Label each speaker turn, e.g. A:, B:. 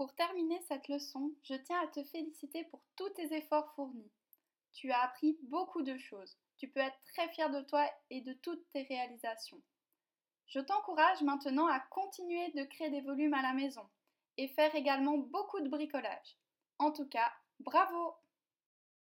A: Pour terminer cette leçon, je tiens à te féliciter pour tous tes efforts fournis. Tu as appris beaucoup de choses. Tu peux être très fier de toi et de toutes tes réalisations. Je t'encourage maintenant à continuer de créer des volumes à la maison et faire également beaucoup de bricolage. En tout cas, bravo